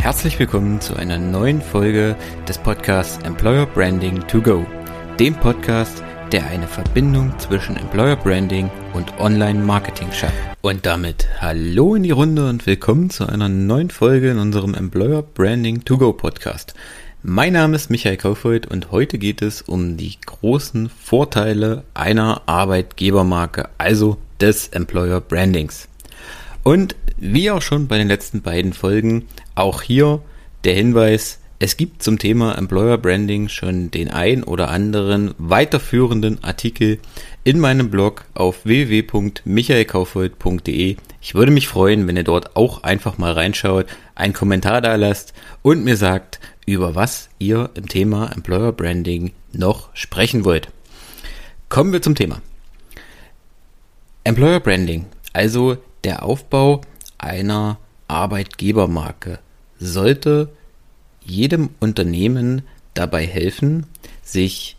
Herzlich willkommen zu einer neuen Folge des Podcasts Employer Branding to Go, dem Podcast, der eine Verbindung zwischen Employer Branding und Online-Marketing schafft. Und damit hallo in die Runde und willkommen zu einer neuen Folge in unserem Employer Branding to Go Podcast. Mein Name ist Michael Kaufhold und heute geht es um die großen Vorteile einer Arbeitgebermarke, also des Employer Brandings. Und wie auch schon bei den letzten beiden Folgen, auch hier der Hinweis, es gibt zum Thema Employer Branding schon den ein oder anderen weiterführenden Artikel in meinem Blog auf www.michaelkaufhold.de. Ich würde mich freuen, wenn ihr dort auch einfach mal reinschaut, einen Kommentar da lasst und mir sagt, über was ihr im Thema Employer Branding noch sprechen wollt. Kommen wir zum Thema. Employer Branding, also der Aufbau einer Arbeitgebermarke sollte jedem Unternehmen dabei helfen, sich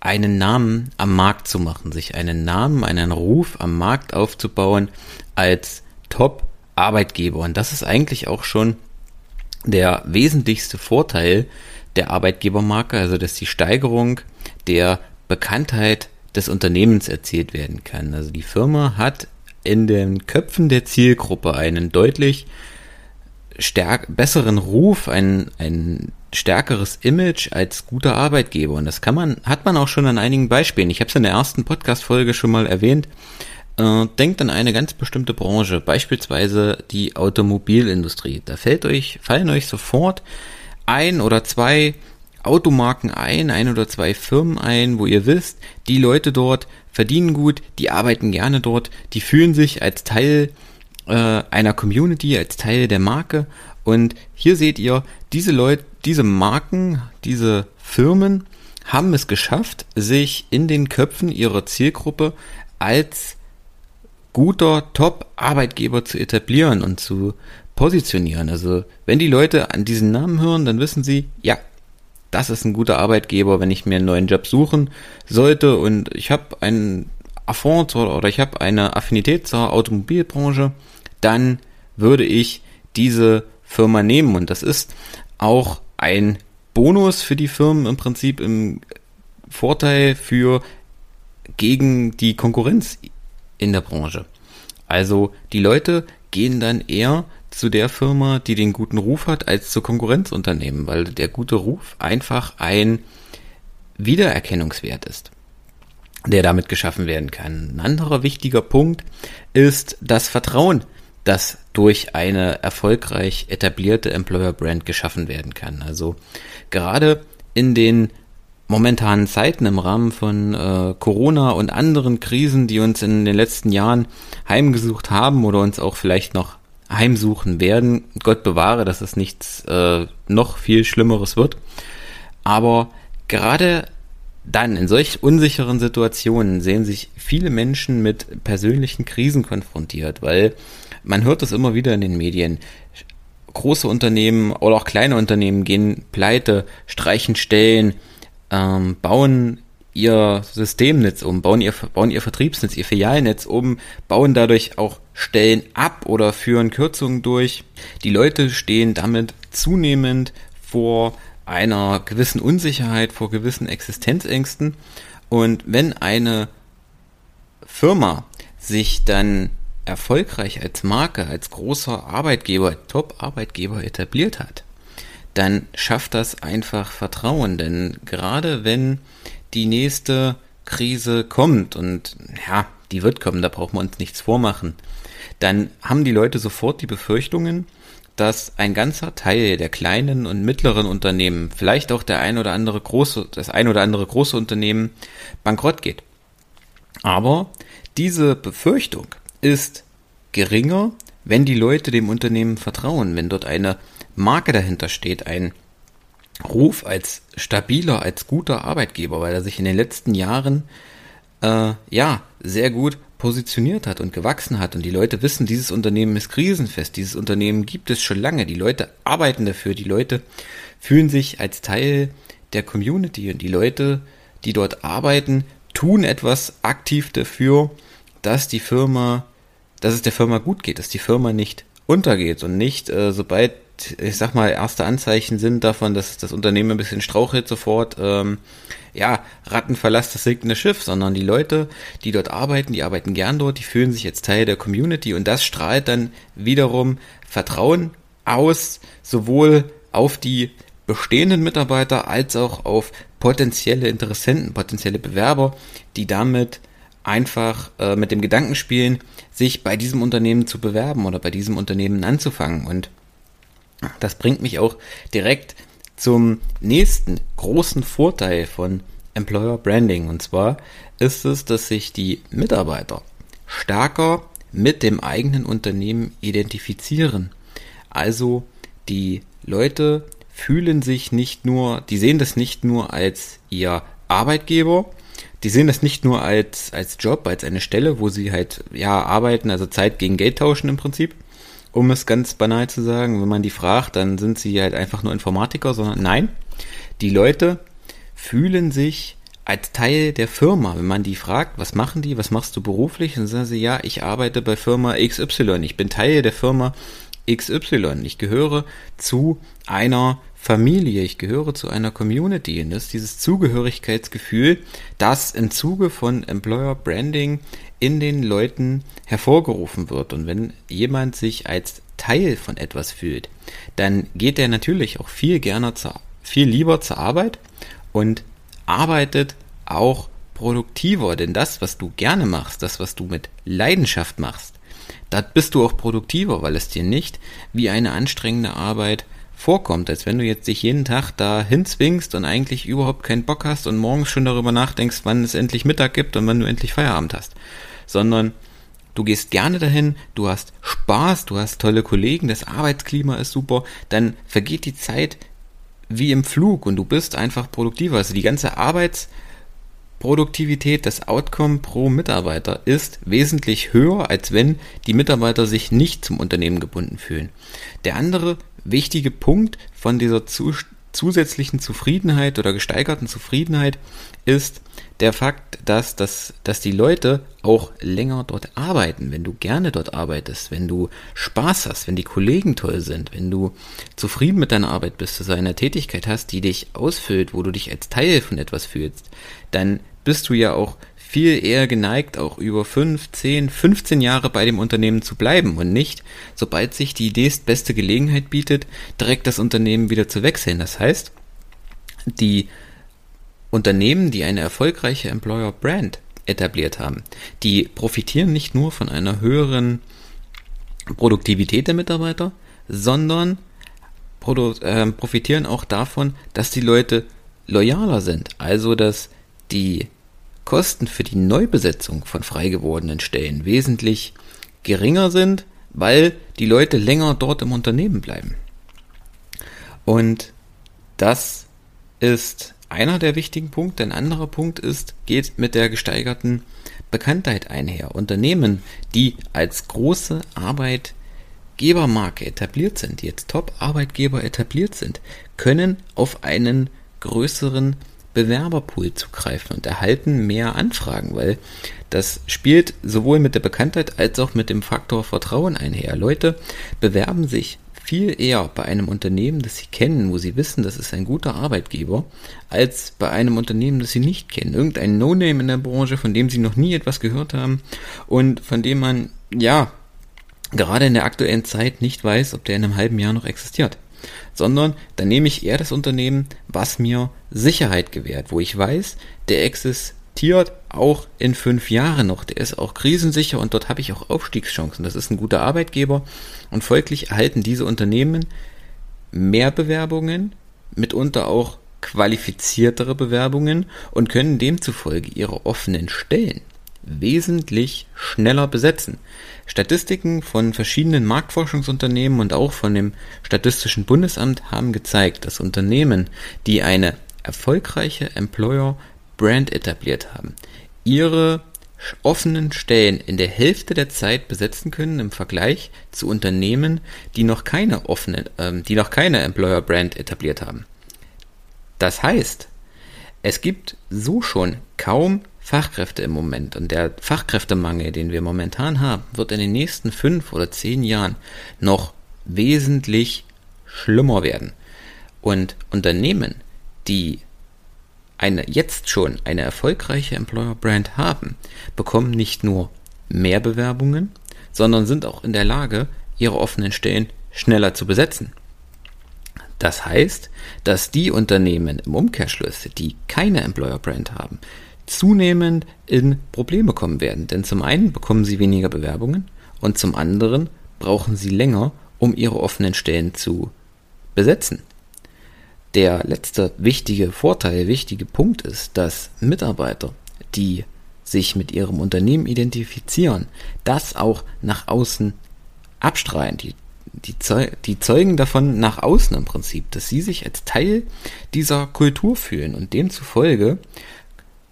einen Namen am Markt zu machen, sich einen Namen, einen Ruf am Markt aufzubauen als Top-Arbeitgeber. Und das ist eigentlich auch schon der wesentlichste Vorteil der Arbeitgebermarke, also dass die Steigerung der Bekanntheit des Unternehmens erzielt werden kann. Also die Firma hat in den Köpfen der Zielgruppe einen deutlich stärk besseren Ruf, ein, ein stärkeres Image als guter Arbeitgeber. Und das kann man, hat man auch schon an einigen Beispielen. Ich habe es in der ersten Podcast-Folge schon mal erwähnt. Äh, denkt an eine ganz bestimmte Branche, beispielsweise die Automobilindustrie. Da fällt euch, fallen euch sofort ein oder zwei Automarken ein, ein oder zwei Firmen ein, wo ihr wisst, die Leute dort verdienen gut, die arbeiten gerne dort, die fühlen sich als Teil äh, einer Community, als Teil der Marke. Und hier seht ihr, diese Leute, diese Marken, diese Firmen haben es geschafft, sich in den Köpfen ihrer Zielgruppe als guter Top-Arbeitgeber zu etablieren und zu positionieren. Also wenn die Leute an diesen Namen hören, dann wissen sie, ja, das ist ein guter Arbeitgeber, wenn ich mir einen neuen Job suchen sollte. Und ich habe einen Affront oder, ich habe eine Affinität zur Automobilbranche, dann würde ich diese Firma nehmen. Und das ist auch ein Bonus für die Firmen im Prinzip im Vorteil für gegen die Konkurrenz in der Branche. Also die Leute gehen dann eher zu der Firma, die den guten Ruf hat, als zu Konkurrenzunternehmen, weil der gute Ruf einfach ein Wiedererkennungswert ist, der damit geschaffen werden kann. Ein anderer wichtiger Punkt ist das Vertrauen, das durch eine erfolgreich etablierte Employer Brand geschaffen werden kann. Also gerade in den momentanen Zeiten im Rahmen von äh, Corona und anderen Krisen, die uns in den letzten Jahren heimgesucht haben oder uns auch vielleicht noch heimsuchen werden. Gott bewahre, dass es nichts äh, noch viel Schlimmeres wird. Aber gerade dann in solch unsicheren Situationen sehen sich viele Menschen mit persönlichen Krisen konfrontiert, weil man hört das immer wieder in den Medien. Große Unternehmen oder auch kleine Unternehmen gehen pleite, streichen Stellen, ähm, bauen ihr Systemnetz um, bauen ihr, bauen ihr Vertriebsnetz, ihr Filialnetz um, bauen dadurch auch Stellen ab oder führen Kürzungen durch. Die Leute stehen damit zunehmend vor einer gewissen Unsicherheit, vor gewissen Existenzängsten. Und wenn eine Firma sich dann erfolgreich als Marke, als großer Arbeitgeber, Top-Arbeitgeber etabliert hat, dann schafft das einfach Vertrauen. Denn gerade wenn die nächste Krise kommt und ja, die wird kommen, da brauchen wir uns nichts vormachen, dann haben die Leute sofort die Befürchtungen, dass ein ganzer Teil der kleinen und mittleren Unternehmen, vielleicht auch der ein oder andere große, das ein oder andere große Unternehmen bankrott geht. Aber diese Befürchtung ist geringer, wenn die Leute dem Unternehmen vertrauen, wenn dort eine Marke dahinter steht, ein Ruf als stabiler, als guter Arbeitgeber, weil er sich in den letzten Jahren äh, ja sehr gut positioniert hat und gewachsen hat. Und die Leute wissen, dieses Unternehmen ist krisenfest, dieses Unternehmen gibt es schon lange, die Leute arbeiten dafür, die Leute fühlen sich als Teil der Community. Und die Leute, die dort arbeiten, tun etwas aktiv dafür, dass die Firma, dass es der Firma gut geht, dass die Firma nicht untergeht und nicht, äh, sobald ich sag mal, erste Anzeichen sind davon, dass das Unternehmen ein bisschen strauchelt sofort, ähm, ja, Ratten verlasst das sinkende Schiff, sondern die Leute, die dort arbeiten, die arbeiten gern dort, die fühlen sich jetzt Teil der Community und das strahlt dann wiederum Vertrauen aus, sowohl auf die bestehenden Mitarbeiter als auch auf potenzielle Interessenten, potenzielle Bewerber, die damit einfach äh, mit dem Gedanken spielen, sich bei diesem Unternehmen zu bewerben oder bei diesem Unternehmen anzufangen. Und das bringt mich auch direkt zum nächsten großen Vorteil von Employer Branding. Und zwar ist es, dass sich die Mitarbeiter stärker mit dem eigenen Unternehmen identifizieren. Also die Leute fühlen sich nicht nur, die sehen das nicht nur als ihr Arbeitgeber, die sehen das nicht nur als, als Job, als eine Stelle, wo sie halt, ja, arbeiten, also Zeit gegen Geld tauschen im Prinzip, um es ganz banal zu sagen. Wenn man die fragt, dann sind sie halt einfach nur Informatiker, sondern nein, die Leute fühlen sich als Teil der Firma. Wenn man die fragt, was machen die, was machst du beruflich, dann sagen sie, ja, ich arbeite bei Firma XY, ich bin Teil der Firma XY, ich gehöre zu einer Familie, ich gehöre zu einer Community. Und das ist dieses Zugehörigkeitsgefühl, das im Zuge von Employer Branding in den Leuten hervorgerufen wird. Und wenn jemand sich als Teil von etwas fühlt, dann geht er natürlich auch viel gerne zur, viel lieber zur Arbeit und arbeitet auch produktiver, denn das, was du gerne machst, das, was du mit Leidenschaft machst, da bist du auch produktiver, weil es dir nicht wie eine anstrengende Arbeit vorkommt, als wenn du jetzt dich jeden Tag da hinzwingst und eigentlich überhaupt keinen Bock hast und morgens schon darüber nachdenkst, wann es endlich Mittag gibt und wann du endlich Feierabend hast. Sondern du gehst gerne dahin, du hast Spaß, du hast tolle Kollegen, das Arbeitsklima ist super, dann vergeht die Zeit wie im Flug und du bist einfach produktiver. Also die ganze Arbeits- Produktivität, das Outcome pro Mitarbeiter ist wesentlich höher, als wenn die Mitarbeiter sich nicht zum Unternehmen gebunden fühlen. Der andere wichtige Punkt von dieser zusätzlichen Zufriedenheit oder gesteigerten Zufriedenheit ist der Fakt, dass, dass, dass die Leute auch länger dort arbeiten, wenn du gerne dort arbeitest, wenn du Spaß hast, wenn die Kollegen toll sind, wenn du zufrieden mit deiner Arbeit bist, dass du eine Tätigkeit hast, die dich ausfüllt, wo du dich als Teil von etwas fühlst, dann bist du ja auch viel eher geneigt, auch über 5, 10, 15 Jahre bei dem Unternehmen zu bleiben und nicht, sobald sich die beste Gelegenheit bietet, direkt das Unternehmen wieder zu wechseln. Das heißt, die Unternehmen, die eine erfolgreiche Employer Brand etabliert haben, die profitieren nicht nur von einer höheren Produktivität der Mitarbeiter, sondern äh, profitieren auch davon, dass die Leute loyaler sind. Also, dass die Kosten für die Neubesetzung von frei gewordenen Stellen wesentlich geringer sind, weil die Leute länger dort im Unternehmen bleiben. Und das ist einer der wichtigen Punkte. Ein anderer Punkt ist, geht mit der gesteigerten Bekanntheit einher. Unternehmen, die als große Arbeitgebermarke etabliert sind, die jetzt Top-Arbeitgeber etabliert sind, können auf einen größeren Bewerberpool zugreifen und erhalten mehr Anfragen, weil das spielt sowohl mit der Bekanntheit als auch mit dem Faktor Vertrauen einher. Leute bewerben sich viel eher bei einem Unternehmen, das sie kennen, wo sie wissen, das ist ein guter Arbeitgeber, als bei einem Unternehmen, das sie nicht kennen. Irgendein No-Name in der Branche, von dem sie noch nie etwas gehört haben und von dem man, ja, gerade in der aktuellen Zeit nicht weiß, ob der in einem halben Jahr noch existiert sondern dann nehme ich eher das Unternehmen, was mir Sicherheit gewährt, wo ich weiß, der existiert auch in fünf Jahren noch, der ist auch krisensicher und dort habe ich auch Aufstiegschancen. Das ist ein guter Arbeitgeber und folglich erhalten diese Unternehmen mehr Bewerbungen, mitunter auch qualifiziertere Bewerbungen und können demzufolge ihre offenen Stellen wesentlich schneller besetzen. Statistiken von verschiedenen Marktforschungsunternehmen und auch von dem Statistischen Bundesamt haben gezeigt, dass Unternehmen, die eine erfolgreiche Employer Brand etabliert haben, ihre offenen Stellen in der Hälfte der Zeit besetzen können im Vergleich zu Unternehmen, die noch keine offene, äh, die noch keine Employer Brand etabliert haben. Das heißt, es gibt so schon kaum Fachkräfte im Moment und der Fachkräftemangel, den wir momentan haben, wird in den nächsten fünf oder zehn Jahren noch wesentlich schlimmer werden. Und Unternehmen, die eine, jetzt schon eine erfolgreiche Employer Brand haben, bekommen nicht nur mehr Bewerbungen, sondern sind auch in der Lage, ihre offenen Stellen schneller zu besetzen. Das heißt, dass die Unternehmen im Umkehrschluss, die keine Employer Brand haben, zunehmend in Probleme kommen werden. Denn zum einen bekommen sie weniger Bewerbungen und zum anderen brauchen sie länger, um ihre offenen Stellen zu besetzen. Der letzte wichtige Vorteil, wichtige Punkt ist, dass Mitarbeiter, die sich mit ihrem Unternehmen identifizieren, das auch nach außen abstrahlen. Die, die, die zeugen davon nach außen im Prinzip, dass sie sich als Teil dieser Kultur fühlen und demzufolge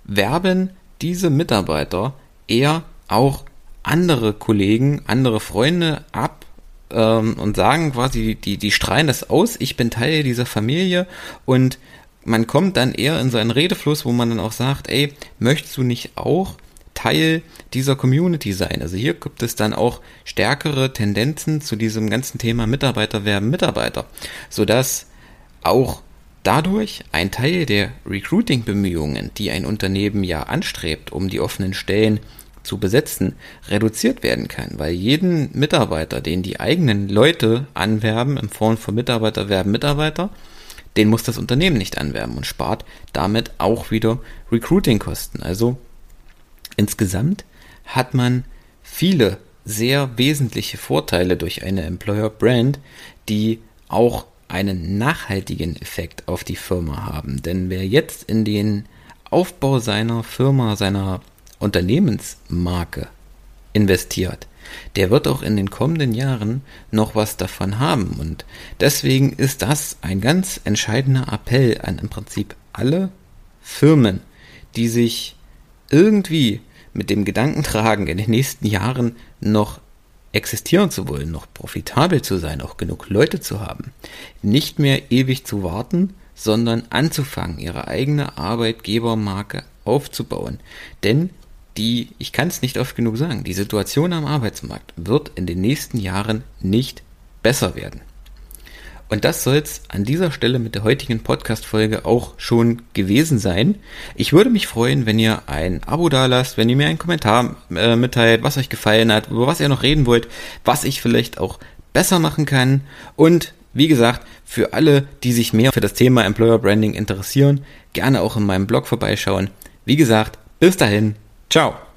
werben diese Mitarbeiter eher auch andere Kollegen, andere Freunde ab ähm, und sagen quasi, die, die strahlen das aus, ich bin Teil dieser Familie und man kommt dann eher in so einen Redefluss, wo man dann auch sagt, ey, möchtest du nicht auch Teil dieser Community sein? Also hier gibt es dann auch stärkere Tendenzen zu diesem ganzen Thema Mitarbeiter werben Mitarbeiter, sodass auch dadurch ein Teil der Recruiting-Bemühungen, die ein Unternehmen ja anstrebt, um die offenen Stellen zu besetzen, reduziert werden kann, weil jeden Mitarbeiter, den die eigenen Leute anwerben, in Form von Mitarbeiter werben Mitarbeiter, den muss das Unternehmen nicht anwerben und spart damit auch wieder Recruiting-Kosten. Also insgesamt hat man viele sehr wesentliche Vorteile durch eine Employer Brand, die auch einen nachhaltigen Effekt auf die Firma haben. Denn wer jetzt in den Aufbau seiner Firma, seiner Unternehmensmarke investiert, der wird auch in den kommenden Jahren noch was davon haben. Und deswegen ist das ein ganz entscheidender Appell an im Prinzip alle Firmen, die sich irgendwie mit dem Gedanken tragen, in den nächsten Jahren noch existieren zu wollen, noch profitabel zu sein, auch genug Leute zu haben, nicht mehr ewig zu warten, sondern anzufangen, ihre eigene Arbeitgebermarke aufzubauen. Denn die, ich kann es nicht oft genug sagen, die Situation am Arbeitsmarkt wird in den nächsten Jahren nicht besser werden. Und das soll es an dieser Stelle mit der heutigen Podcast-Folge auch schon gewesen sein. Ich würde mich freuen, wenn ihr ein Abo dalasst, wenn ihr mir einen Kommentar äh, mitteilt, was euch gefallen hat, über was ihr noch reden wollt, was ich vielleicht auch besser machen kann. Und wie gesagt, für alle, die sich mehr für das Thema Employer Branding interessieren, gerne auch in meinem Blog vorbeischauen. Wie gesagt, bis dahin, Ciao!